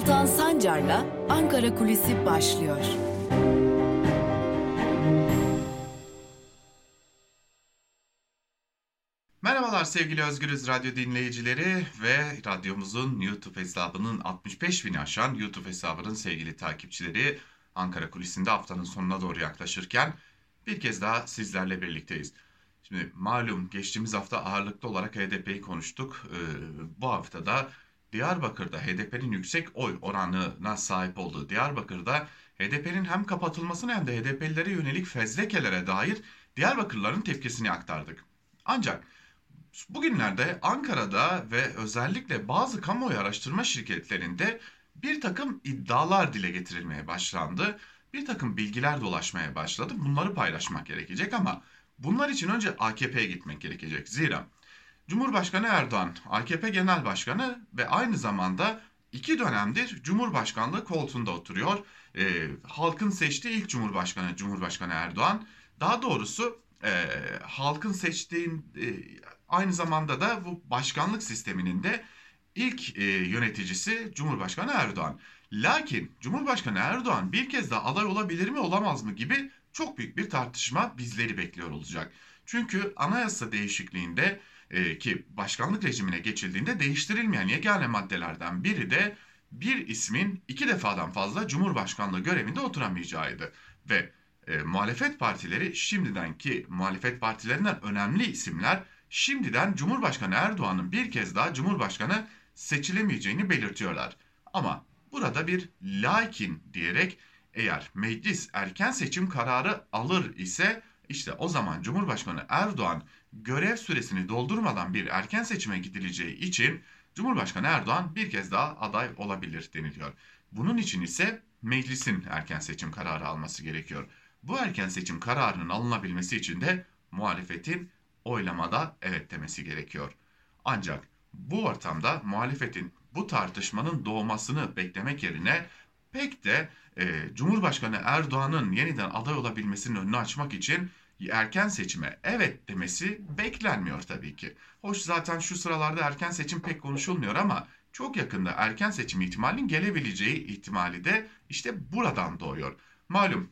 Altan Sancar'la Ankara Kulisi başlıyor. Merhabalar sevgili Özgürüz Radyo dinleyicileri ve radyomuzun YouTube hesabının 65 bini aşan YouTube hesabının sevgili takipçileri Ankara Kulisi'nde haftanın sonuna doğru yaklaşırken bir kez daha sizlerle birlikteyiz. Şimdi malum geçtiğimiz hafta ağırlıklı olarak HDP'yi konuştuk. Ee, bu hafta da Diyarbakır'da HDP'nin yüksek oy oranına sahip olduğu Diyarbakır'da HDP'nin hem kapatılmasına hem de HDP'lilere yönelik fezlekelere dair Diyarbakırlıların tepkisini aktardık. Ancak bugünlerde Ankara'da ve özellikle bazı kamuoyu araştırma şirketlerinde bir takım iddialar dile getirilmeye başlandı. Bir takım bilgiler dolaşmaya başladı. Bunları paylaşmak gerekecek ama bunlar için önce AKP'ye gitmek gerekecek. Zira Cumhurbaşkanı Erdoğan, AKP Genel Başkanı ve aynı zamanda iki dönemdir Cumhurbaşkanlığı koltuğunda oturuyor. E, halkın seçtiği ilk Cumhurbaşkanı Cumhurbaşkanı Erdoğan. Daha doğrusu e, halkın seçtiğin e, aynı zamanda da bu başkanlık sisteminin de ilk e, yöneticisi Cumhurbaşkanı Erdoğan. Lakin Cumhurbaşkanı Erdoğan bir kez daha aday olabilir mi olamaz mı gibi çok büyük bir tartışma bizleri bekliyor olacak. Çünkü anayasa değişikliğinde e, ki başkanlık rejimine geçildiğinde değiştirilmeyen yegane maddelerden biri de bir ismin iki defadan fazla Cumhurbaşkanlığı görevinde oturamayacağıydı. Ve e, muhalefet partileri şimdiden ki muhalefet partilerinden önemli isimler şimdiden Cumhurbaşkanı Erdoğan'ın bir kez daha Cumhurbaşkanı seçilemeyeceğini belirtiyorlar. Ama burada bir lakin diyerek eğer meclis erken seçim kararı alır ise işte o zaman Cumhurbaşkanı Erdoğan görev süresini doldurmadan bir erken seçime gidileceği için Cumhurbaşkanı Erdoğan bir kez daha aday olabilir deniliyor. Bunun için ise meclisin erken seçim kararı alması gerekiyor. Bu erken seçim kararının alınabilmesi için de muhalefetin oylamada evet demesi gerekiyor. Ancak bu ortamda muhalefetin bu tartışmanın doğmasını beklemek yerine pek de e, Cumhurbaşkanı Erdoğan'ın yeniden aday olabilmesinin önünü açmak için erken seçime evet demesi beklenmiyor tabii ki. Hoş zaten şu sıralarda erken seçim pek konuşulmuyor ama çok yakında erken seçim ihtimalinin gelebileceği ihtimali de işte buradan doğuyor. Malum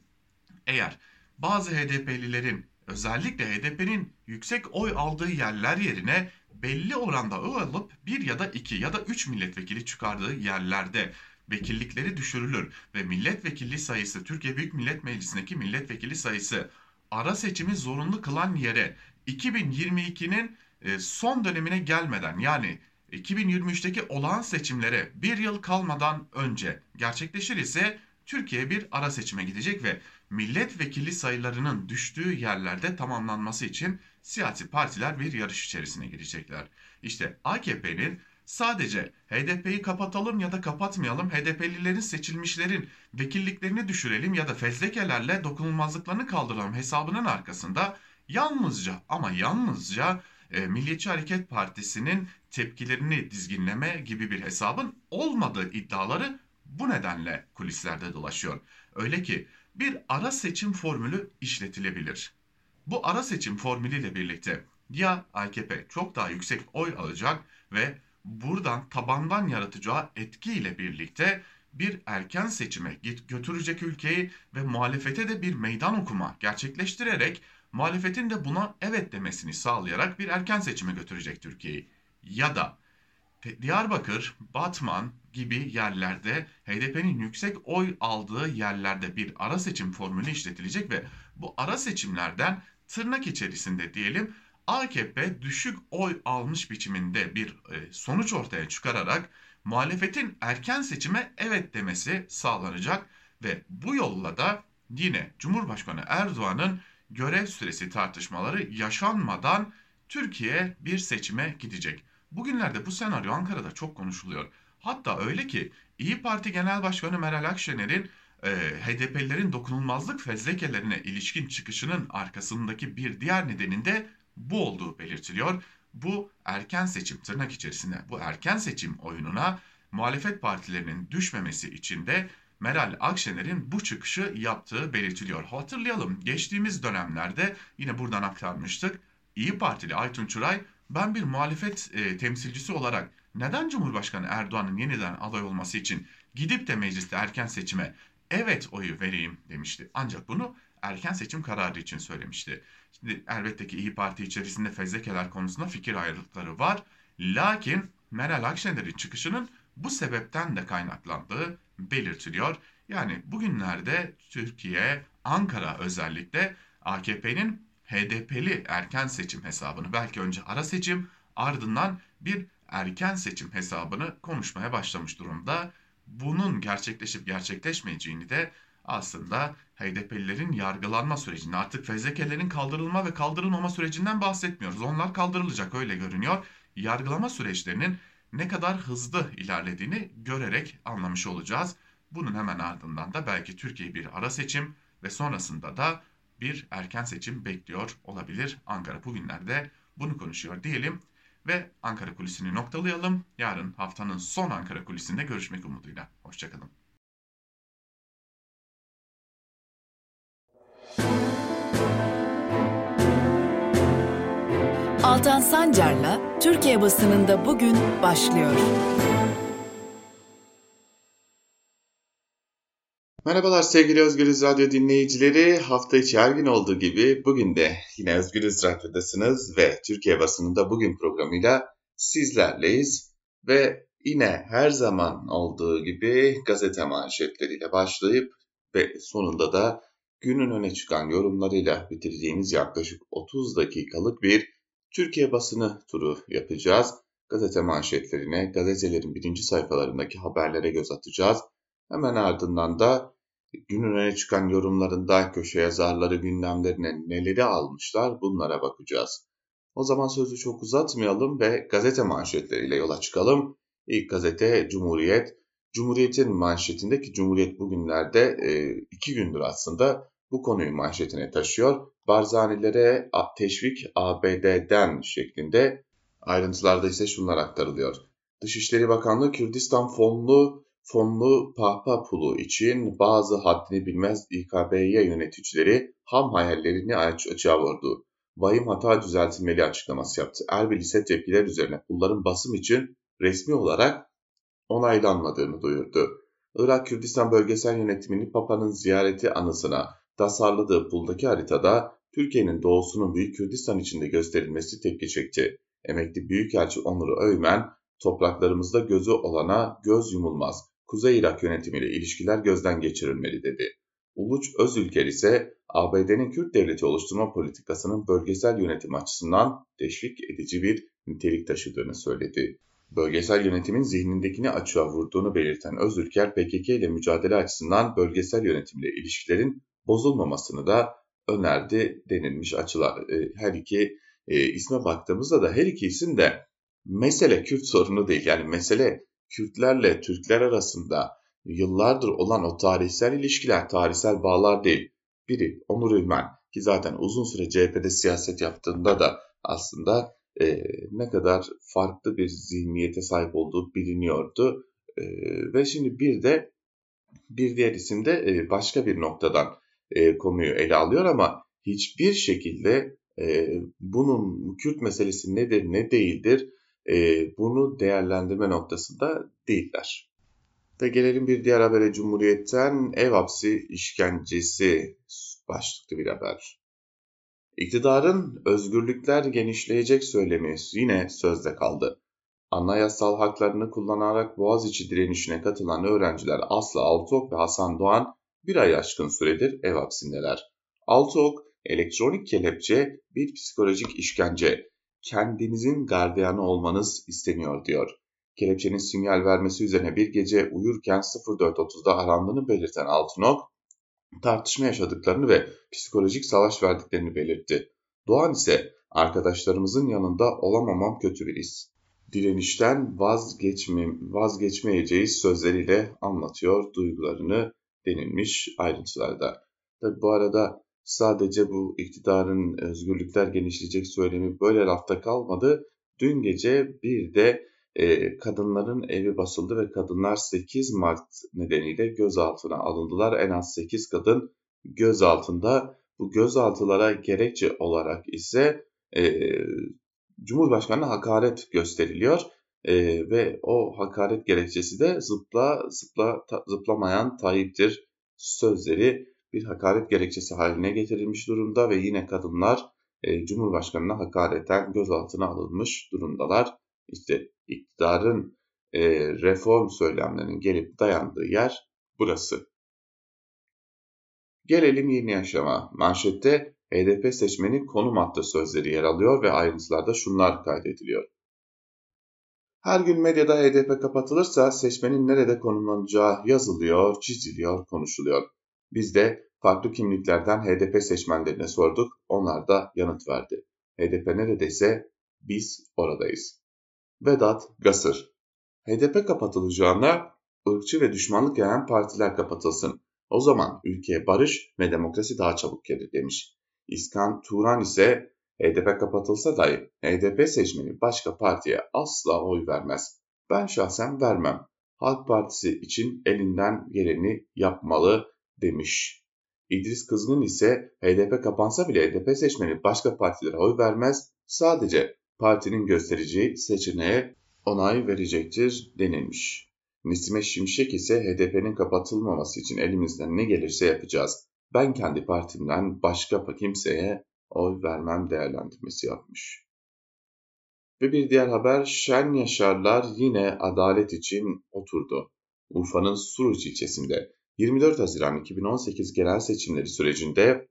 eğer bazı HDP'lilerin özellikle HDP'nin yüksek oy aldığı yerler yerine belli oranda oy alıp bir ya da iki ya da üç milletvekili çıkardığı yerlerde vekillikleri düşürülür ve milletvekili sayısı Türkiye Büyük Millet Meclisi'ndeki milletvekili sayısı ara seçimi zorunlu kılan yere 2022'nin e, son dönemine gelmeden yani 2023'teki olağan seçimlere bir yıl kalmadan önce gerçekleşir ise Türkiye bir ara seçime gidecek ve milletvekili sayılarının düştüğü yerlerde tamamlanması için siyasi partiler bir yarış içerisine girecekler. İşte AKP'nin sadece HDP'yi kapatalım ya da kapatmayalım, HDP'lilerin seçilmişlerin vekilliklerini düşürelim ya da fezlekelerle dokunulmazlıklarını kaldıralım hesabının arkasında yalnızca ama yalnızca e, Milliyetçi Hareket Partisi'nin tepkilerini dizginleme gibi bir hesabın olmadığı iddiaları bu nedenle kulislerde dolaşıyor. Öyle ki bir ara seçim formülü işletilebilir. Bu ara seçim formülüyle birlikte ya AKP çok daha yüksek oy alacak ve buradan tabandan yaratacağı etkiyle birlikte bir erken seçime götürecek ülkeyi ve muhalefete de bir meydan okuma gerçekleştirerek muhalefetin de buna evet demesini sağlayarak bir erken seçime götürecek Türkiye'yi. Ya da Diyarbakır, Batman gibi yerlerde HDP'nin yüksek oy aldığı yerlerde bir ara seçim formülü işletilecek ve bu ara seçimlerden tırnak içerisinde diyelim AKP düşük oy almış biçiminde bir e, sonuç ortaya çıkararak muhalefetin erken seçime evet demesi sağlanacak ve bu yolla da yine Cumhurbaşkanı Erdoğan'ın görev süresi tartışmaları yaşanmadan Türkiye bir seçime gidecek. Bugünlerde bu senaryo Ankara'da çok konuşuluyor. Hatta öyle ki İyi Parti Genel Başkanı Meral Akşener'in e, HDP'lilerin dokunulmazlık fezlekelerine ilişkin çıkışının arkasındaki bir diğer nedenin de bu olduğu belirtiliyor. Bu erken seçim tırnak içerisinde bu erken seçim oyununa muhalefet partilerinin düşmemesi için de Meral Akşener'in bu çıkışı yaptığı belirtiliyor. Hatırlayalım geçtiğimiz dönemlerde yine buradan aktarmıştık. İyi Partili Aytun Çıray ben bir muhalefet e, temsilcisi olarak neden Cumhurbaşkanı Erdoğan'ın yeniden aday olması için gidip de mecliste erken seçime evet oyu vereyim demişti. Ancak bunu erken seçim kararı için söylemişti. Şimdi elbette ki İyi Parti içerisinde fezlekeler konusunda fikir ayrılıkları var. Lakin Meral Akşener'in çıkışının bu sebepten de kaynaklandığı belirtiliyor. Yani bugünlerde Türkiye, Ankara özellikle AKP'nin HDP'li erken seçim hesabını belki önce ara seçim ardından bir erken seçim hesabını konuşmaya başlamış durumda. Bunun gerçekleşip gerçekleşmeyeceğini de aslında HDP'lilerin yargılanma sürecinde artık fezlekelerin kaldırılma ve kaldırılmama sürecinden bahsetmiyoruz. Onlar kaldırılacak öyle görünüyor. Yargılama süreçlerinin ne kadar hızlı ilerlediğini görerek anlamış olacağız. Bunun hemen ardından da belki Türkiye bir ara seçim ve sonrasında da bir erken seçim bekliyor olabilir. Ankara bugünlerde bunu konuşuyor diyelim ve Ankara kulisini noktalayalım. Yarın haftanın son Ankara kulisinde görüşmek umuduyla. Hoşçakalın. Altan Sancar'la Türkiye basınında bugün başlıyor. Merhabalar sevgili Özgürüz Radyo dinleyicileri. Hafta içi her gün olduğu gibi bugün de yine Özgürüz Radyo'dasınız ve Türkiye basınında bugün programıyla sizlerleyiz. Ve yine her zaman olduğu gibi gazete manşetleriyle başlayıp ve sonunda da günün öne çıkan yorumlarıyla bitireceğimiz yaklaşık 30 dakikalık bir Türkiye basını turu yapacağız. Gazete manşetlerine, gazetelerin birinci sayfalarındaki haberlere göz atacağız. Hemen ardından da günün öne çıkan yorumlarında köşe yazarları gündemlerine neleri almışlar bunlara bakacağız. O zaman sözü çok uzatmayalım ve gazete manşetleriyle yola çıkalım. İlk gazete Cumhuriyet. Cumhuriyet'in manşetindeki Cumhuriyet bugünlerde e, iki gündür aslında bu konuyu manşetine taşıyor. Barzanilere teşvik ABD'den şeklinde ayrıntılarda ise şunlar aktarılıyor. Dışişleri Bakanlığı Kürdistan fonlu fonlu pahpa pulu için bazı haddini bilmez İKB'ye yöneticileri ham hayallerini açığa vurdu. Vahim hata düzeltilmeli açıklaması yaptı. Erbil ise tepkiler üzerine pulların basım için resmi olarak onaylanmadığını duyurdu. Irak Kürdistan Bölgesel Yönetimini Papa'nın ziyareti anısına tasarladığı puldaki haritada Türkiye'nin doğusunun Büyük Kürdistan içinde gösterilmesi tepki çekti. Emekli Büyükelçi Onur Öymen, topraklarımızda gözü olana göz yumulmaz. Kuzey Irak yönetimiyle ilişkiler gözden geçirilmeli dedi. Uluç Özülker ise ABD'nin Kürt devleti oluşturma politikasının bölgesel yönetim açısından teşvik edici bir nitelik taşıdığını söyledi. Bölgesel yönetimin zihnindekini açığa vurduğunu belirten Özülker, PKK ile mücadele açısından bölgesel yönetimle ilişkilerin bozulmamasını da önerdi denilmiş açılar. E, her iki e, isme baktığımızda da her iki de mesele Kürt sorunu değil. Yani mesele Kürtlerle Türkler arasında yıllardır olan o tarihsel ilişkiler, tarihsel bağlar değil. Biri Onur Ülmen ki zaten uzun süre CHP'de siyaset yaptığında da aslında e, ne kadar farklı bir zihniyete sahip olduğu biliniyordu. E, ve şimdi bir de bir diğer isim de e, başka bir noktadan e, konuyu ele alıyor ama hiçbir şekilde e, bunun Kürt meselesi nedir ne değildir e, bunu değerlendirme noktasında değiller. Ve gelelim bir diğer habere Cumhuriyet'ten ev hapsi işkencesi başlıklı bir haber. İktidarın özgürlükler genişleyecek söylemi yine sözde kaldı. Anayasal haklarını kullanarak Boğaziçi direnişine katılan öğrenciler Aslı Altok ve Hasan Doğan bir ay aşkın süredir ev hapsindeler. Altok, elektronik kelepçe bir psikolojik işkence. Kendinizin gardiyanı olmanız isteniyor diyor. Kelepçenin sinyal vermesi üzerine bir gece uyurken 04.30'da arandığını belirten Altınok, tartışma yaşadıklarını ve psikolojik savaş verdiklerini belirtti. Doğan ise arkadaşlarımızın yanında olamamam kötü bir his. Direnişten vazgeçme, vazgeçmeyeceğiz sözleriyle anlatıyor duygularını denilmiş ayrıntılarda. Tabi bu arada sadece bu iktidarın özgürlükler genişleyecek söylemi böyle lafta kalmadı. Dün gece bir de e, kadınların evi basıldı ve kadınlar 8 Mart nedeniyle gözaltına alındılar. En az 8 kadın gözaltında. Bu gözaltılara gerekçe olarak ise e, Cumhurbaşkanı'na hakaret gösteriliyor. e, ve o hakaret gerekçesi de zıpla, zıpla ta, zıplamayan Tayyip'tir sözleri bir hakaret gerekçesi haline getirilmiş durumda ve yine kadınlar e, Cumhurbaşkanı'na hakareten gözaltına alınmış durumdalar. İşte iktidarın e, reform söylemlerinin gelip dayandığı yer burası. Gelelim yeni yaşama. Manşette HDP seçmeni konum attı sözleri yer alıyor ve ayrıntılarda şunlar kaydediliyor. Her gün medyada HDP kapatılırsa seçmenin nerede konumlanacağı yazılıyor, çiziliyor, konuşuluyor. Biz de farklı kimliklerden HDP seçmenlerine sorduk, onlar da yanıt verdi. HDP neredeyse biz oradayız. Vedat Gasır HDP kapatılacağına ırkçı ve düşmanlık yayan partiler kapatılsın. O zaman ülkeye barış ve demokrasi daha çabuk gelir demiş. İskan Turan ise HDP kapatılsa dahi HDP seçmeni başka partiye asla oy vermez. Ben şahsen vermem. Halk Partisi için elinden geleni yapmalı demiş. İdris Kızgın ise HDP kapansa bile HDP seçmeni başka partilere oy vermez. Sadece partinin göstereceği seçeneğe onay verecektir denilmiş. Nesime Şimşek ise HDP'nin kapatılmaması için elimizden ne gelirse yapacağız. Ben kendi partimden başka kimseye oy vermem değerlendirmesi yapmış. Ve bir diğer haber Şen Yaşarlar yine adalet için oturdu. Urfa'nın Suruç ilçesinde 24 Haziran 2018 genel seçimleri sürecinde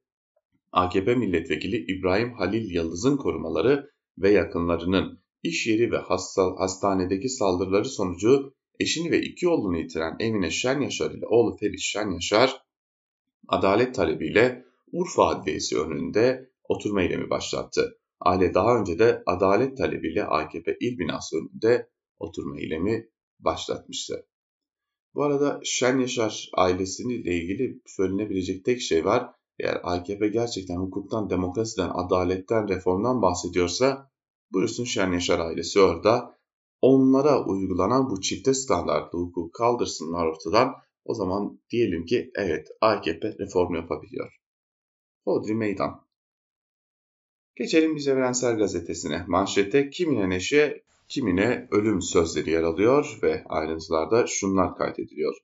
AKP milletvekili İbrahim Halil Yıldız'ın korumaları ve yakınlarının iş yeri ve hasta, hastanedeki saldırıları sonucu eşini ve iki oğlunu yitiren Emine Şen Yaşar ile oğlu Ferit Şen Yaşar adalet talebiyle Urfa Adliyesi önünde oturma eylemi başlattı. Aile daha önce de adalet talebiyle AKP il binası önünde oturma eylemi başlatmıştı. Bu arada Şen Yaşar ailesiyle ilgili söylenebilecek tek şey var. Eğer AKP gerçekten hukuktan, demokrasiden, adaletten, reformdan bahsediyorsa buyursun Şen Yaşar ailesi orada. Onlara uygulanan bu çifte standartlı hukuku kaldırsınlar ortadan. O zaman diyelim ki evet AKP reform yapabiliyor. Hodri meydan. Geçelim Biz Evrensel Gazetesi'ne. Manşette kimine neşe, kimine ölüm sözleri yer alıyor ve ayrıntılarda şunlar kaydediliyor.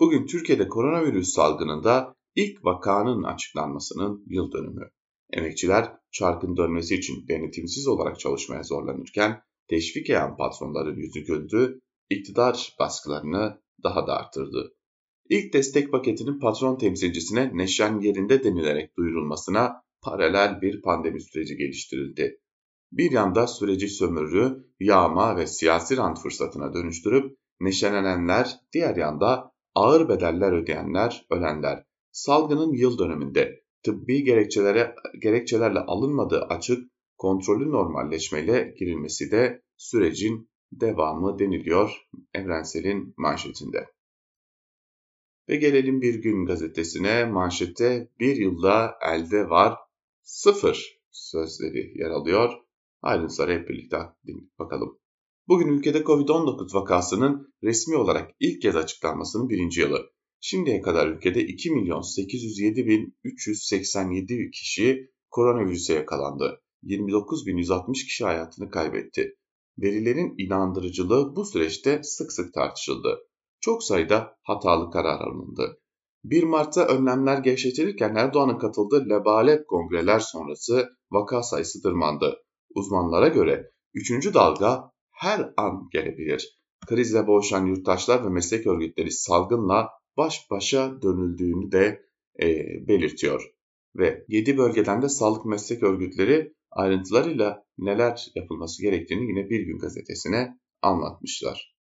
Bugün Türkiye'de koronavirüs salgınında ilk vakanın açıklanmasının yıl dönümü. Emekçiler çarkın dönmesi için denetimsiz olarak çalışmaya zorlanırken teşvik eden patronların yüzü güldü, iktidar baskılarını daha da arttırdı. İlk destek paketinin patron temsilcisine neşen yerinde denilerek duyurulmasına paralel bir pandemi süreci geliştirildi. Bir yanda süreci sömürü, yağma ve siyasi rant fırsatına dönüştürüp neşelenenler, diğer yanda ağır bedeller ödeyenler, ölenler. Salgının yıl döneminde tıbbi gerekçelere, gerekçelerle alınmadığı açık, kontrollü normalleşmeyle girilmesi de sürecin devamı deniliyor Evrensel'in manşetinde. Ve gelelim Bir Gün gazetesine manşette bir yılda elde var sıfır sözleri yer alıyor. Ayrıntıları hep birlikte bakalım. Bugün ülkede Covid-19 vakasının resmi olarak ilk kez açıklanmasının birinci yılı. Şimdiye kadar ülkede 2 milyon 807 bin 387 kişi koronavirüse yakalandı. 29.160 kişi hayatını kaybetti. Verilerin inandırıcılığı bu süreçte sık sık tartışıldı. Çok sayıda hatalı karar alındı. 1 Mart'ta önlemler gevşetilirken Erdoğan'ın katıldığı lebalet kongreler sonrası vaka sayısı tırmandı. Uzmanlara göre 3. dalga her an gelebilir. Krizle boğuşan yurttaşlar ve meslek örgütleri salgınla baş başa dönüldüğünü de e, belirtiyor. Ve 7 bölgeden de sağlık meslek örgütleri ayrıntılarıyla neler yapılması gerektiğini yine Bir Gün gazetesine anlatmışlar.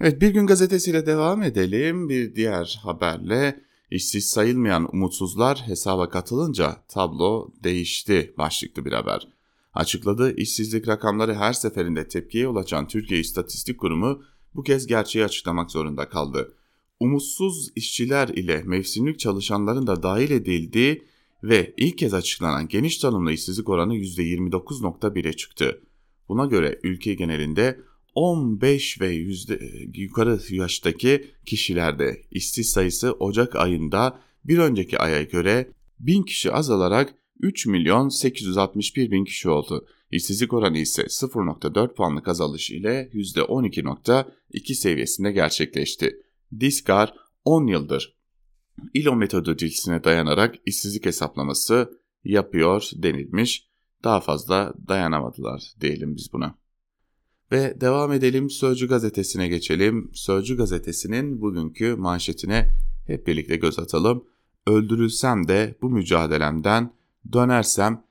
Evet Bir Gün gazetesiyle devam edelim. Bir diğer haberle İşsiz sayılmayan umutsuzlar hesaba katılınca tablo değişti başlıklı bir haber. Açıkladığı işsizlik rakamları her seferinde tepkiye yol açan Türkiye İstatistik Kurumu bu kez gerçeği açıklamak zorunda kaldı. Umutsuz işçiler ile mevsimlik çalışanların da dahil edildiği ve ilk kez açıklanan geniş tanımlı işsizlik oranı %29.1'e çıktı. Buna göre ülke genelinde 15 ve yüzde, yukarı yaştaki kişilerde işsiz sayısı Ocak ayında bir önceki aya göre 1000 kişi azalarak 3 milyon 861 bin kişi oldu. İşsizlik oranı ise 0.4 puanlık azalış ile %12.2 seviyesinde gerçekleşti. Diskar 10 yıldır ILO metodolojisine dayanarak işsizlik hesaplaması yapıyor denilmiş. Daha fazla dayanamadılar diyelim biz buna. Ve devam edelim Sözcü gazetesine geçelim. Sözcü gazetesinin bugünkü manşetine hep birlikte göz atalım. Öldürülsem de bu mücadelemden dönersem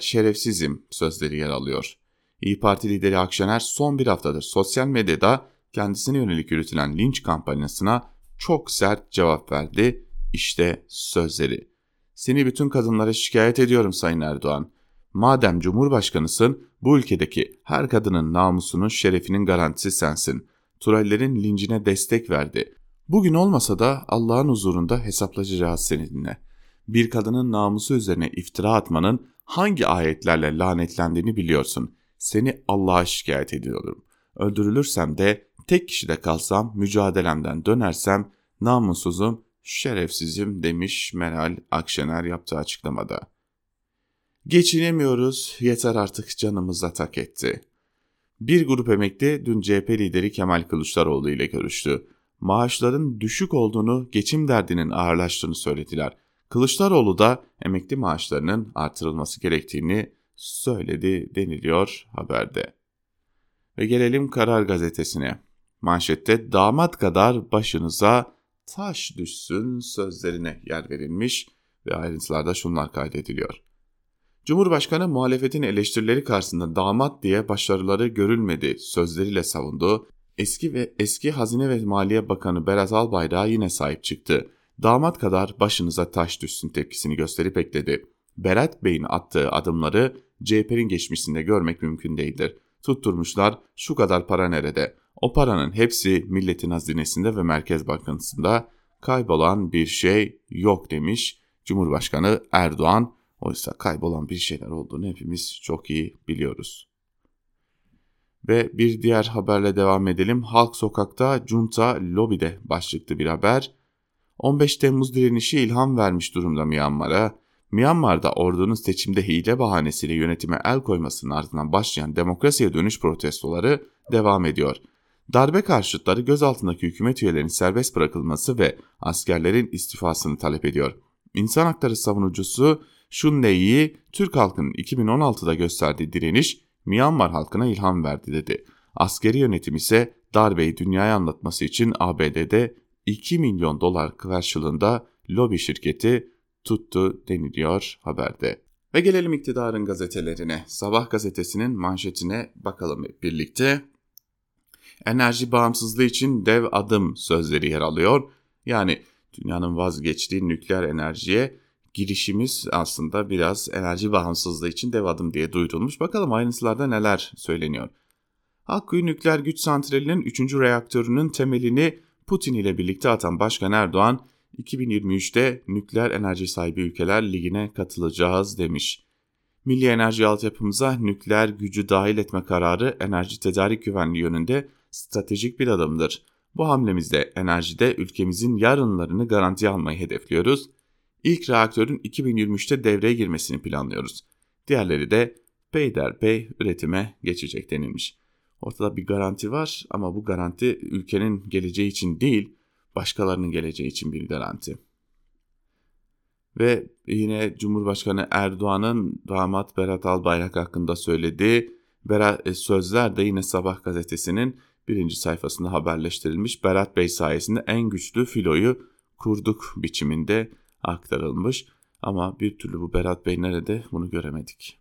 şerefsizim sözleri yer alıyor. İyi Parti lideri Akşener son bir haftadır sosyal medyada kendisine yönelik yürütülen linç kampanyasına çok sert cevap verdi. İşte sözleri. Seni bütün kadınlara şikayet ediyorum Sayın Erdoğan. Madem Cumhurbaşkanısın, bu ülkedeki her kadının namusunun, şerefinin garantisi sensin. Turallerin lincine destek verdi. Bugün olmasa da Allah'ın huzurunda hesaplaşacağız seninle. Bir kadının namusu üzerine iftira atmanın hangi ayetlerle lanetlendiğini biliyorsun. Seni Allah'a şikayet ediyorum. Öldürülürsem de tek kişide kalsam, mücadelemden dönersem namussuzum, şerefsizim demiş Meral Akşener yaptığı açıklamada. Geçinemiyoruz, yeter artık canımıza tak etti. Bir grup emekli dün CHP lideri Kemal Kılıçdaroğlu ile görüştü. Maaşların düşük olduğunu, geçim derdinin ağırlaştığını söylediler. Kılıçdaroğlu da emekli maaşlarının artırılması gerektiğini söyledi deniliyor haberde. Ve gelelim Karar Gazetesi'ne. Manşette damat kadar başınıza taş düşsün sözlerine yer verilmiş ve ayrıntılarda şunlar kaydediliyor. Cumhurbaşkanı muhalefetin eleştirileri karşısında damat diye başarıları görülmedi sözleriyle savundu. Eski ve eski Hazine ve Maliye Bakanı Berat Albayrak yine sahip çıktı. Damat kadar başınıza taş düşsün tepkisini gösterip ekledi. Berat Bey'in attığı adımları CHP'nin geçmişinde görmek mümkün değildir. Tutturmuşlar şu kadar para nerede? O paranın hepsi milletin hazinesinde ve Merkez Bankası'nda kaybolan bir şey yok demiş Cumhurbaşkanı Erdoğan. Oysa kaybolan bir şeyler olduğunu hepimiz çok iyi biliyoruz. Ve bir diğer haberle devam edelim. Halk sokakta, junta lobide başlıklı bir haber. 15 Temmuz direnişi ilham vermiş durumda Myanmar'a. Myanmar'da ordunun seçimde hile bahanesiyle yönetime el koymasının ardından başlayan demokrasiye dönüş protestoları devam ediyor. Darbe karşıtları gözaltındaki hükümet üyelerinin serbest bırakılması ve askerlerin istifasını talep ediyor. İnsan hakları savunucusu Shun Lei'yi Türk halkının 2016'da gösterdiği direniş Myanmar halkına ilham verdi dedi. Askeri yönetim ise darbeyi dünyaya anlatması için ABD'de 2 milyon dolar karşılığında lobi şirketi tuttu deniliyor haberde. Ve gelelim iktidarın gazetelerine. Sabah gazetesinin manşetine bakalım birlikte. Enerji bağımsızlığı için dev adım sözleri yer alıyor. Yani dünyanın vazgeçtiği nükleer enerjiye girişimiz aslında biraz enerji bağımsızlığı için dev adım diye duyurulmuş. Bakalım ayrıntılarda neler söyleniyor. Akkuyu nükleer güç santralinin 3. reaktörünün temelini Putin ile birlikte atan Başkan Erdoğan, 2023'te nükleer enerji sahibi ülkeler ligine katılacağız demiş. Milli enerji altyapımıza nükleer gücü dahil etme kararı enerji tedarik güvenliği yönünde stratejik bir adımdır. Bu hamlemizde enerjide ülkemizin yarınlarını garantiye almayı hedefliyoruz. İlk reaktörün 2023'te devreye girmesini planlıyoruz. Diğerleri de peyderpey üretime geçecek denilmiş. Ortada bir garanti var ama bu garanti ülkenin geleceği için değil, başkalarının geleceği için bir garanti. Ve yine Cumhurbaşkanı Erdoğan'ın damat Berat Albayrak hakkında söylediği e, sözler de yine Sabah gazetesinin birinci sayfasında haberleştirilmiş. Berat Bey sayesinde en güçlü filoyu kurduk biçiminde aktarılmış. Ama bir türlü bu Berat Bey nerede bunu göremedik.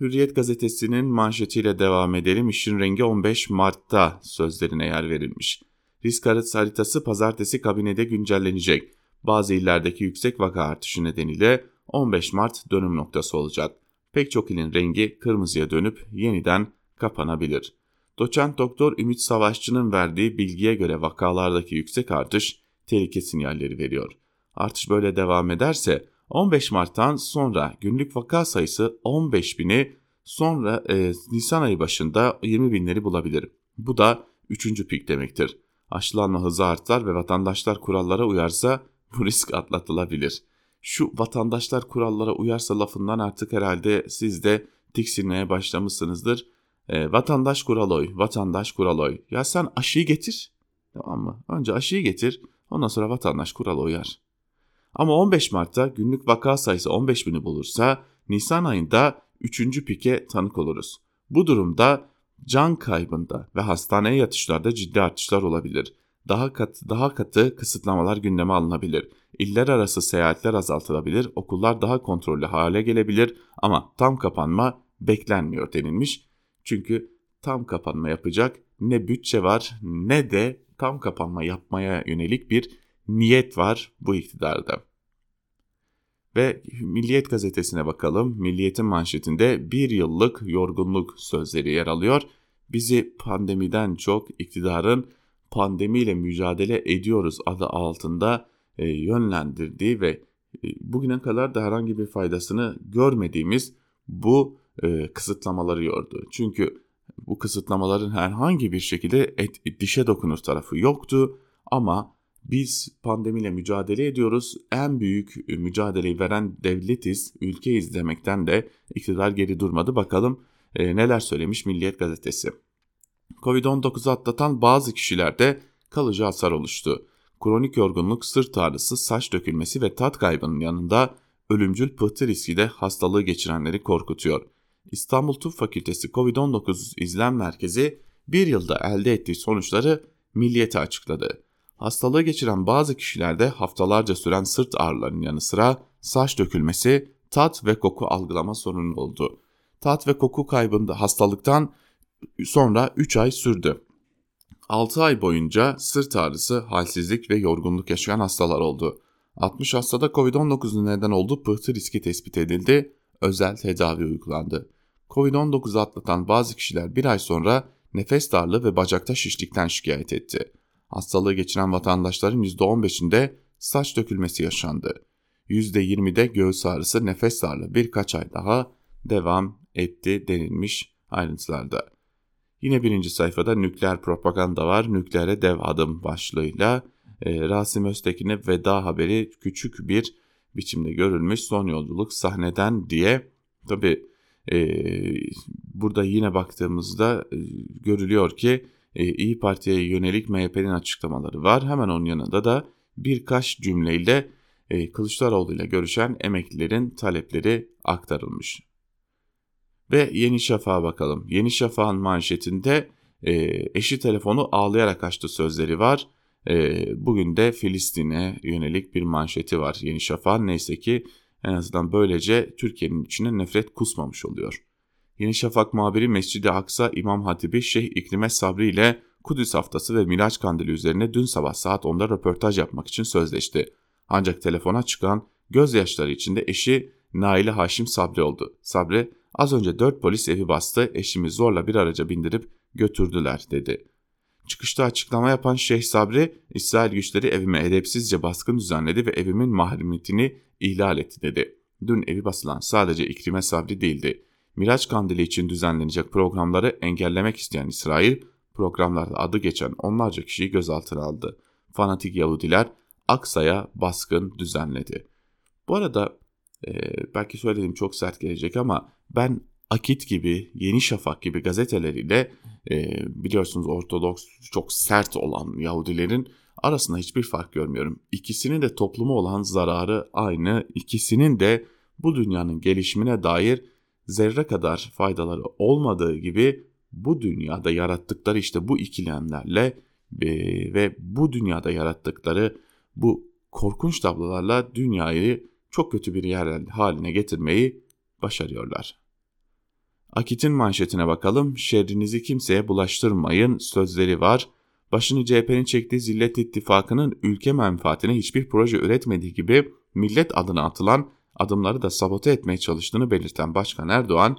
Hürriyet gazetesinin manşetiyle devam edelim. İşin rengi 15 Mart'ta sözlerine yer verilmiş. Risk haritası pazartesi kabinede güncellenecek. Bazı illerdeki yüksek vaka artışı nedeniyle 15 Mart dönüm noktası olacak. Pek çok ilin rengi kırmızıya dönüp yeniden kapanabilir. Doçent Doktor Ümit Savaşçı'nın verdiği bilgiye göre vakalardaki yüksek artış tehlike sinyalleri veriyor. Artış böyle devam ederse 15 Mart'tan sonra günlük vaka sayısı 15 bini sonra e, Nisan ayı başında 20 binleri bulabilir. Bu da 3. pik demektir. Aşılanma hızı artar ve vatandaşlar kurallara uyarsa bu risk atlatılabilir. Şu vatandaşlar kurallara uyarsa lafından artık herhalde siz de tiksinmeye başlamışsınızdır. E, vatandaş kural oy, vatandaş kural oy. Ya sen aşıyı getir. Tamam mı? Önce aşıyı getir. Ondan sonra vatandaş kural uyar. Ama 15 Mart'ta günlük vaka sayısı 15 bini bulursa Nisan ayında 3. pike tanık oluruz. Bu durumda can kaybında ve hastaneye yatışlarda ciddi artışlar olabilir. Daha katı, daha katı kısıtlamalar gündeme alınabilir. İller arası seyahatler azaltılabilir, okullar daha kontrollü hale gelebilir ama tam kapanma beklenmiyor denilmiş. Çünkü tam kapanma yapacak ne bütçe var ne de tam kapanma yapmaya yönelik bir niyet var bu iktidarda. Ve Milliyet gazetesine bakalım. Milliyet'in manşetinde bir yıllık yorgunluk sözleri yer alıyor. Bizi pandemiden çok iktidarın pandemiyle mücadele ediyoruz adı altında e, yönlendirdiği ve e, bugüne kadar da herhangi bir faydasını görmediğimiz bu e, kısıtlamaları yordu. Çünkü bu kısıtlamaların herhangi bir şekilde et, dişe dokunur tarafı yoktu ama biz pandemiyle mücadele ediyoruz. En büyük mücadeleyi veren devletiz, ülkeyiz demekten de iktidar geri durmadı. Bakalım e, neler söylemiş Milliyet gazetesi. Covid-19'u atlatan bazı kişilerde kalıcı hasar oluştu. Kronik yorgunluk, sırt ağrısı, saç dökülmesi ve tat kaybının yanında ölümcül pıhtı riski de hastalığı geçirenleri korkutuyor. İstanbul Tıp Fakültesi COVID-19 İzlem Merkezi bir yılda elde ettiği sonuçları milliyete açıkladı. Hastalığı geçiren bazı kişilerde haftalarca süren sırt ağrılarının yanı sıra saç dökülmesi, tat ve koku algılama sorunu oldu. Tat ve koku kaybında hastalıktan sonra 3 ay sürdü. 6 ay boyunca sırt ağrısı, halsizlik ve yorgunluk yaşayan hastalar oldu. 60 hastada COVID-19'un neden olduğu pıhtı riski tespit edildi, özel tedavi uygulandı. Covid-19 atlatan bazı kişiler bir ay sonra nefes darlığı ve bacakta şişlikten şikayet etti. Hastalığı geçiren vatandaşların %15'inde saç dökülmesi yaşandı. %20'de göğüs ağrısı, nefes darlığı birkaç ay daha devam etti denilmiş ayrıntılarda. Yine birinci sayfada nükleer propaganda var. Nükleere dev adım başlığıyla e, Rasim Öztekin'e veda haberi küçük bir biçimde görülmüş. Son yolculuk sahneden diye tabi burada yine baktığımızda e, görülüyor ki e, İyi Parti'ye yönelik MHP'nin açıklamaları var. Hemen onun yanında da birkaç cümleyle e, Kılıçdaroğlu ile görüşen emeklilerin talepleri aktarılmış. Ve Yeni Şafak'a bakalım. Yeni Şafak'ın manşetinde eşi telefonu ağlayarak açtı sözleri var. Bugün de Filistin'e yönelik bir manşeti var Yeni Şafak'ın. Neyse ki en azından böylece Türkiye'nin içine nefret kusmamış oluyor. Yeni Şafak muhabiri Mescid-i Aksa İmam Hatibi Şeyh İkrime Sabri ile Kudüs haftası ve Miraç Kandili üzerine dün sabah saat 10'da röportaj yapmak için sözleşti. Ancak telefona çıkan gözyaşları içinde eşi Naile Haşim Sabri oldu. Sabri az önce dört polis evi bastı eşimi zorla bir araca bindirip götürdüler dedi. Çıkışta açıklama yapan Şeyh Sabri, İsrail güçleri evime edepsizce baskın düzenledi ve evimin mahremiyetini ihlal etti dedi. Dün evi basılan sadece İkrime Sabri değildi. Miraç Kandili için düzenlenecek programları engellemek isteyen İsrail, programlarda adı geçen onlarca kişiyi gözaltına aldı. Fanatik Yahudiler Aksa'ya baskın düzenledi. Bu arada e, belki söylediğim çok sert gelecek ama ben Akit gibi, Yeni Şafak gibi gazeteleriyle e, biliyorsunuz Ortodoks çok sert olan Yahudilerin arasında hiçbir fark görmüyorum. İkisinin de topluma olan zararı aynı, ikisinin de bu dünyanın gelişimine dair zerre kadar faydaları olmadığı gibi bu dünyada yarattıkları işte bu ikilemlerle e, ve bu dünyada yarattıkları bu korkunç tablolarla dünyayı çok kötü bir yer haline getirmeyi başarıyorlar. Akit'in manşetine bakalım. Şerrinizi kimseye bulaştırmayın sözleri var. Başını CHP'nin çektiği Zillet İttifakı'nın ülke menfaatine hiçbir proje üretmediği gibi millet adına atılan adımları da sabote etmeye çalıştığını belirten Başkan Erdoğan,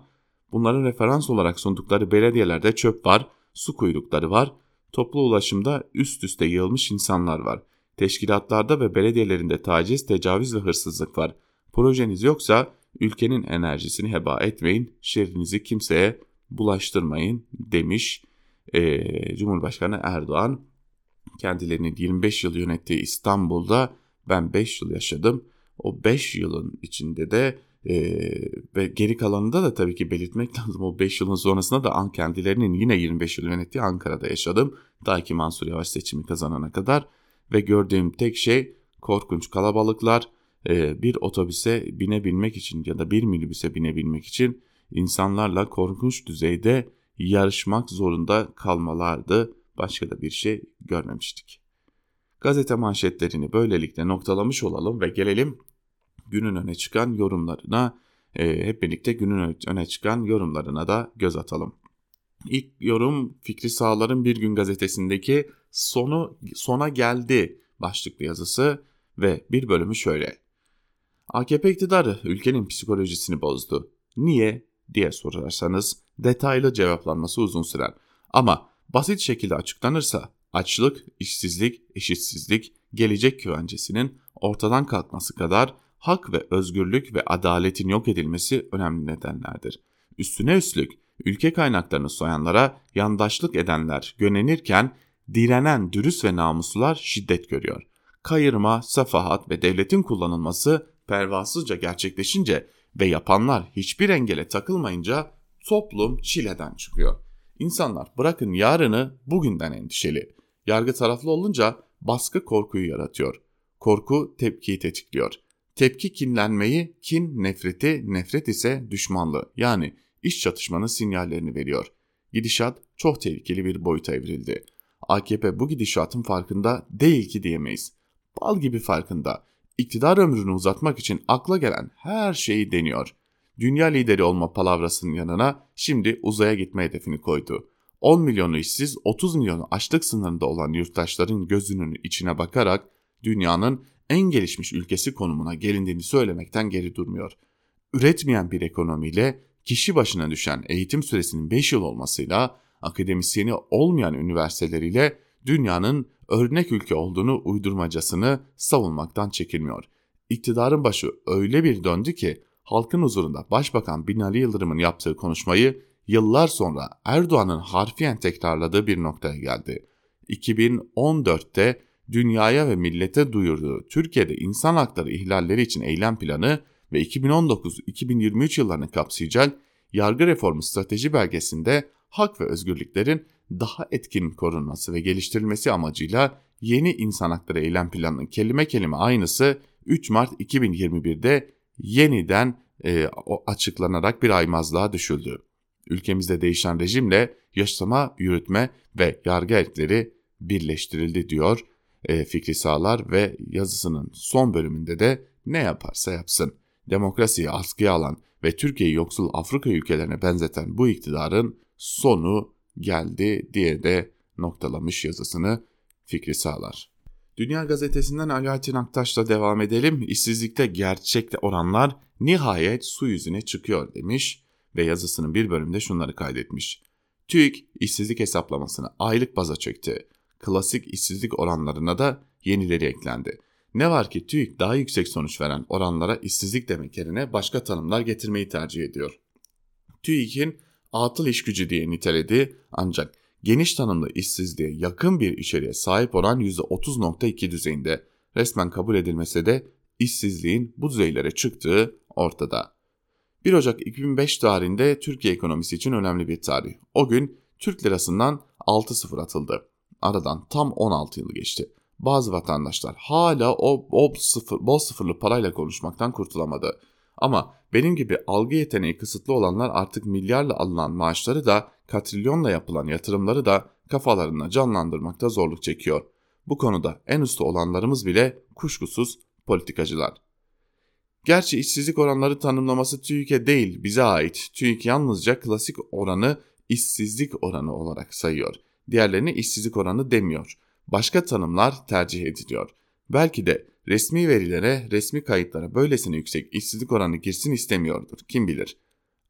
bunların referans olarak sundukları belediyelerde çöp var, su kuyrukları var, toplu ulaşımda üst üste yığılmış insanlar var. Teşkilatlarda ve belediyelerinde taciz, tecavüz ve hırsızlık var. Projeniz yoksa ülkenin enerjisini heba etmeyin, şehrinizi kimseye bulaştırmayın demiş e, Cumhurbaşkanı Erdoğan. Kendilerinin 25 yıl yönettiği İstanbul'da ben 5 yıl yaşadım. o 5 yılın içinde de e, ve geri kalanında da tabii ki belirtmek lazım. O 5 yılın sonrasında da kendilerinin yine 25 yıl yönettiği Ankara'da yaşadım. Ta ki Mansur Yavaş seçimi kazanana kadar. Ve gördüğüm tek şey korkunç kalabalıklar. Bir otobüse binebilmek için ya da bir minibüse binebilmek için insanlarla korkunç düzeyde yarışmak zorunda kalmalardı. Başka da bir şey görmemiştik. Gazete manşetlerini böylelikle noktalamış olalım ve gelelim günün öne çıkan yorumlarına. Hep birlikte günün öne çıkan yorumlarına da göz atalım. İlk yorum Fikri Sağlar'ın Bir Gün gazetesindeki sonu sona geldi başlıklı yazısı ve bir bölümü şöyle. AKP iktidarı ülkenin psikolojisini bozdu. Niye diye sorarsanız detaylı cevaplanması uzun sürer. Ama basit şekilde açıklanırsa açlık, işsizlik, eşitsizlik, gelecek güvencesinin ortadan kalkması kadar hak ve özgürlük ve adaletin yok edilmesi önemli nedenlerdir. Üstüne üstlük ülke kaynaklarını soyanlara yandaşlık edenler gönenirken direnen dürüst ve namuslular şiddet görüyor. Kayırma, safahat ve devletin kullanılması pervasızca gerçekleşince ve yapanlar hiçbir engele takılmayınca toplum çileden çıkıyor. İnsanlar bırakın yarını bugünden endişeli. Yargı taraflı olunca baskı korkuyu yaratıyor. Korku tepkiyi tetikliyor. Tepki kinlenmeyi, kin nefreti, nefret ise düşmanlığı yani iş çatışmanın sinyallerini veriyor. Gidişat çok tehlikeli bir boyuta evrildi. AKP bu gidişatın farkında değil ki diyemeyiz. Bal gibi farkında. İktidar ömrünü uzatmak için akla gelen her şeyi deniyor. Dünya lideri olma palavrasının yanına şimdi uzaya gitme hedefini koydu. 10 milyonu işsiz, 30 milyonu açlık sınırında olan yurttaşların gözünün içine bakarak dünyanın en gelişmiş ülkesi konumuna gelindiğini söylemekten geri durmuyor. Üretmeyen bir ekonomiyle kişi başına düşen eğitim süresinin 5 yıl olmasıyla akademisyeni olmayan üniversiteleriyle dünyanın örnek ülke olduğunu uydurmacasını savunmaktan çekilmiyor. İktidarın başı öyle bir döndü ki halkın huzurunda Başbakan Binali Yıldırım'ın yaptığı konuşmayı yıllar sonra Erdoğan'ın harfiyen tekrarladığı bir noktaya geldi. 2014'te dünyaya ve millete duyurduğu Türkiye'de insan hakları ihlalleri için eylem planı ve 2019-2023 yıllarını kapsayacak yargı reformu strateji belgesinde hak ve özgürlüklerin daha etkin korunması ve geliştirilmesi amacıyla yeni insan hakları eylem planının kelime kelime aynısı 3 Mart 2021'de yeniden e, açıklanarak bir aymazlığa düşüldü. Ülkemizde değişen rejimle yaşama, yürütme ve yargı erkleri birleştirildi diyor e, Fikri Sağlar ve yazısının son bölümünde de ne yaparsa yapsın. Demokrasiyi askıya alan ve Türkiye'yi yoksul Afrika ülkelerine benzeten bu iktidarın sonu geldi diye de noktalamış yazısını Fikri Sağlar. Dünya Gazetesi'nden Alaaddin Aktaş'la devam edelim. İşsizlikte gerçekte oranlar nihayet su yüzüne çıkıyor demiş ve yazısının bir bölümde şunları kaydetmiş. TÜİK işsizlik hesaplamasını aylık baza çöktü. Klasik işsizlik oranlarına da yenileri eklendi. Ne var ki TÜİK daha yüksek sonuç veren oranlara işsizlik demek yerine başka tanımlar getirmeyi tercih ediyor. TÜİK'in atıl iş gücü diye niteledi ancak geniş tanımlı işsizliğe yakın bir içeriğe sahip oran %30.2 düzeyinde resmen kabul edilmese de işsizliğin bu düzeylere çıktığı ortada. 1 Ocak 2005 tarihinde Türkiye ekonomisi için önemli bir tarih. O gün Türk lirasından 6-0 atıldı. Aradan tam 16 yıl geçti. Bazı vatandaşlar hala o bol, sıfır, bol sıfırlı parayla konuşmaktan kurtulamadı. Ama benim gibi algı yeteneği kısıtlı olanlar artık milyarla alınan maaşları da katrilyonla yapılan yatırımları da kafalarına canlandırmakta zorluk çekiyor. Bu konuda en usta olanlarımız bile kuşkusuz politikacılar. Gerçi işsizlik oranları tanımlaması TÜİK'e değil bize ait. TÜİK yalnızca klasik oranı işsizlik oranı olarak sayıyor. Diğerlerini işsizlik oranı demiyor. Başka tanımlar tercih ediliyor. Belki de resmi verilere, resmi kayıtlara böylesine yüksek işsizlik oranı girsin istemiyordur. Kim bilir.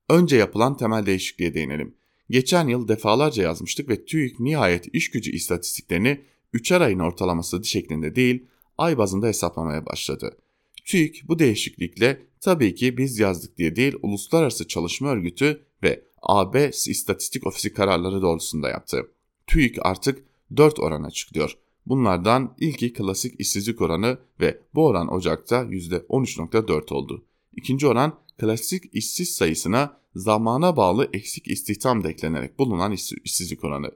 Önce yapılan temel değişikliğe değinelim. Geçen yıl defalarca yazmıştık ve TÜİK nihayet iş gücü istatistiklerini 3'er ayın ortalaması şeklinde değil, ay bazında hesaplamaya başladı. TÜİK bu değişiklikle tabii ki biz yazdık diye değil, Uluslararası Çalışma Örgütü ve AB İstatistik Ofisi kararları doğrultusunda yaptı. TÜİK artık 4 oran açıklıyor. Bunlardan ilki klasik işsizlik oranı ve bu oran Ocak'ta %13.4 oldu. İkinci oran klasik işsiz sayısına zamana bağlı eksik istihdam da bulunan işsizlik oranı.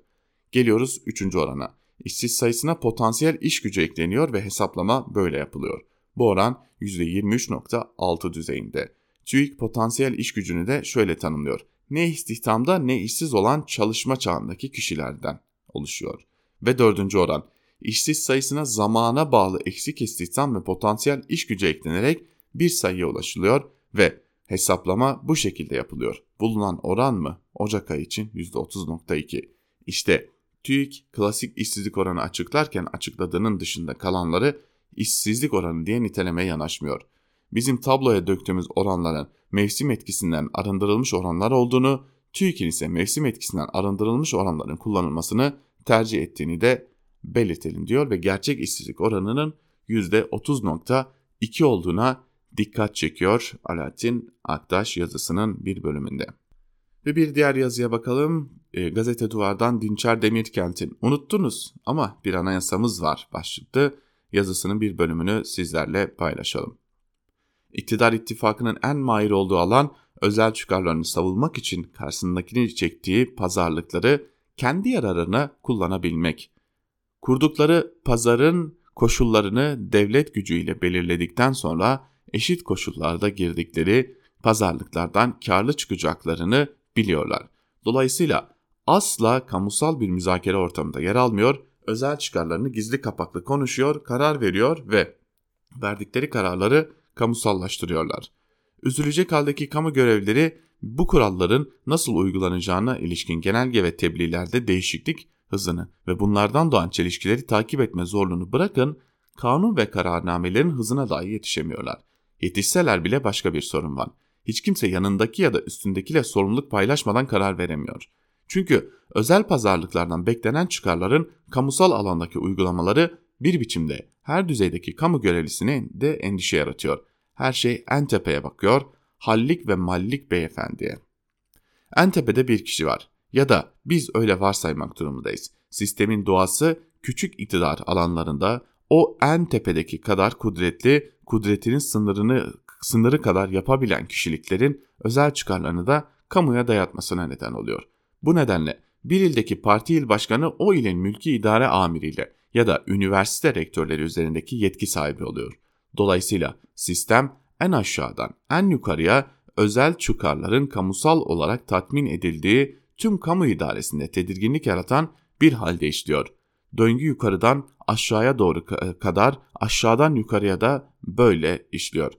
Geliyoruz üçüncü orana. İşsiz sayısına potansiyel iş gücü ekleniyor ve hesaplama böyle yapılıyor. Bu oran %23.6 düzeyinde. TÜİK potansiyel iş gücünü de şöyle tanımlıyor. Ne istihdamda ne işsiz olan çalışma çağındaki kişilerden oluşuyor. Ve dördüncü oran işsiz sayısına zamana bağlı eksik istihdam ve potansiyel iş gücü eklenerek bir sayıya ulaşılıyor ve hesaplama bu şekilde yapılıyor. Bulunan oran mı? Ocak ayı için %30.2. İşte TÜİK klasik işsizlik oranı açıklarken açıkladığının dışında kalanları işsizlik oranı diye nitelemeye yanaşmıyor. Bizim tabloya döktüğümüz oranların mevsim etkisinden arındırılmış oranlar olduğunu, TÜİK'in ise mevsim etkisinden arındırılmış oranların kullanılmasını tercih ettiğini de belirtelim diyor ve gerçek işsizlik oranının %30.2 olduğuna dikkat çekiyor Alaaddin Aktaş yazısının bir bölümünde. Ve bir diğer yazıya bakalım. E, Gazete Duvar'dan Dinçer Demirkent'in unuttunuz ama bir anayasamız var başlıklı yazısının bir bölümünü sizlerle paylaşalım. İktidar ittifakının en mahir olduğu alan özel çıkarlarını savunmak için karşısındakini çektiği pazarlıkları kendi yararına kullanabilmek. Kurdukları pazarın koşullarını devlet gücüyle belirledikten sonra eşit koşullarda girdikleri pazarlıklardan karlı çıkacaklarını biliyorlar. Dolayısıyla asla kamusal bir müzakere ortamında yer almıyor, özel çıkarlarını gizli kapaklı konuşuyor, karar veriyor ve verdikleri kararları kamusallaştırıyorlar. Üzülecek haldeki kamu görevlileri bu kuralların nasıl uygulanacağına ilişkin genelge ve tebliğlerde değişiklik hızını ve bunlardan doğan çelişkileri takip etme zorluğunu bırakın, kanun ve kararnamelerin hızına dahi yetişemiyorlar. Yetişseler bile başka bir sorun var. Hiç kimse yanındaki ya da üstündekiyle sorumluluk paylaşmadan karar veremiyor. Çünkü özel pazarlıklardan beklenen çıkarların kamusal alandaki uygulamaları bir biçimde her düzeydeki kamu görevlisine de endişe yaratıyor. Her şey en tepeye bakıyor, hallik ve mallik beyefendiye. En tepede bir kişi var ya da biz öyle varsaymak durumundayız. Sistemin doğası küçük iktidar alanlarında o en tepedeki kadar kudretli, kudretinin sınırını sınırı kadar yapabilen kişiliklerin özel çıkarlarını da kamuya dayatmasına neden oluyor. Bu nedenle bir ildeki parti il başkanı o ilin mülki idare amiriyle ya da üniversite rektörleri üzerindeki yetki sahibi oluyor. Dolayısıyla sistem en aşağıdan en yukarıya özel çıkarların kamusal olarak tatmin edildiği tüm kamu idaresinde tedirginlik yaratan bir halde işliyor. Döngü yukarıdan aşağıya doğru kadar aşağıdan yukarıya da böyle işliyor.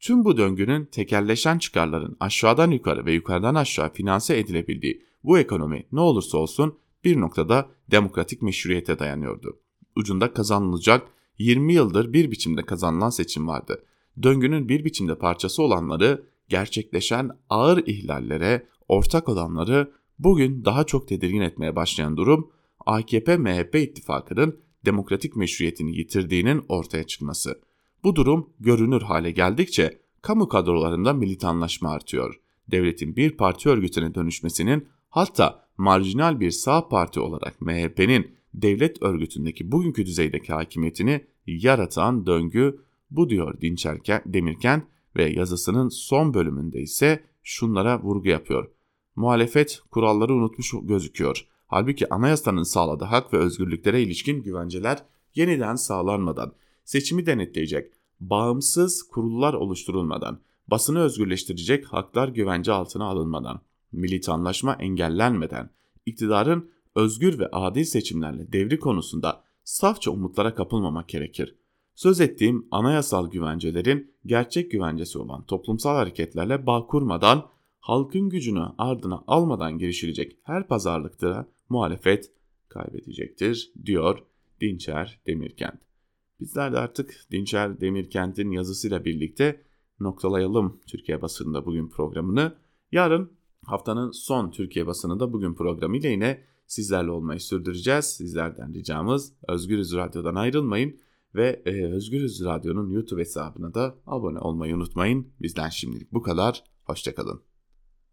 Tüm bu döngünün tekerleşen çıkarların aşağıdan yukarı ve yukarıdan aşağı finanse edilebildiği bu ekonomi ne olursa olsun bir noktada demokratik meşruiyete dayanıyordu. Ucunda kazanılacak 20 yıldır bir biçimde kazanılan seçim vardı. Döngünün bir biçimde parçası olanları gerçekleşen ağır ihlallere ortak olanları bugün daha çok tedirgin etmeye başlayan durum AKP-MHP ittifakının demokratik meşruiyetini yitirdiğinin ortaya çıkması. Bu durum görünür hale geldikçe kamu kadrolarında militanlaşma artıyor. Devletin bir parti örgütüne dönüşmesinin hatta marjinal bir sağ parti olarak MHP'nin devlet örgütündeki bugünkü düzeydeki hakimiyetini yaratan döngü bu diyor Dinçer Demirken ve yazısının son bölümünde ise şunlara vurgu yapıyor. Muhalefet kuralları unutmuş gözüküyor. Halbuki anayasanın sağladığı hak ve özgürlüklere ilişkin güvenceler yeniden sağlanmadan seçimi denetleyecek bağımsız kurullar oluşturulmadan, basını özgürleştirecek haklar güvence altına alınmadan, militanlaşma engellenmeden, iktidarın özgür ve adil seçimlerle devri konusunda safça umutlara kapılmamak gerekir. Söz ettiğim anayasal güvencelerin gerçek güvencesi olan toplumsal hareketlerle bağ kurmadan, halkın gücünü ardına almadan girişilecek her pazarlıkta muhalefet kaybedecektir, diyor Dinçer Demirkent. Bizler de artık Dinçer Demirkent'in yazısıyla birlikte noktalayalım Türkiye basınında bugün programını. Yarın haftanın son Türkiye basınında bugün programıyla yine sizlerle olmayı sürdüreceğiz. Sizlerden ricamız Özgürüz Radyo'dan ayrılmayın ve e, Özgürüz Radyo'nun YouTube hesabına da abone olmayı unutmayın. Bizden şimdilik bu kadar. Hoşçakalın.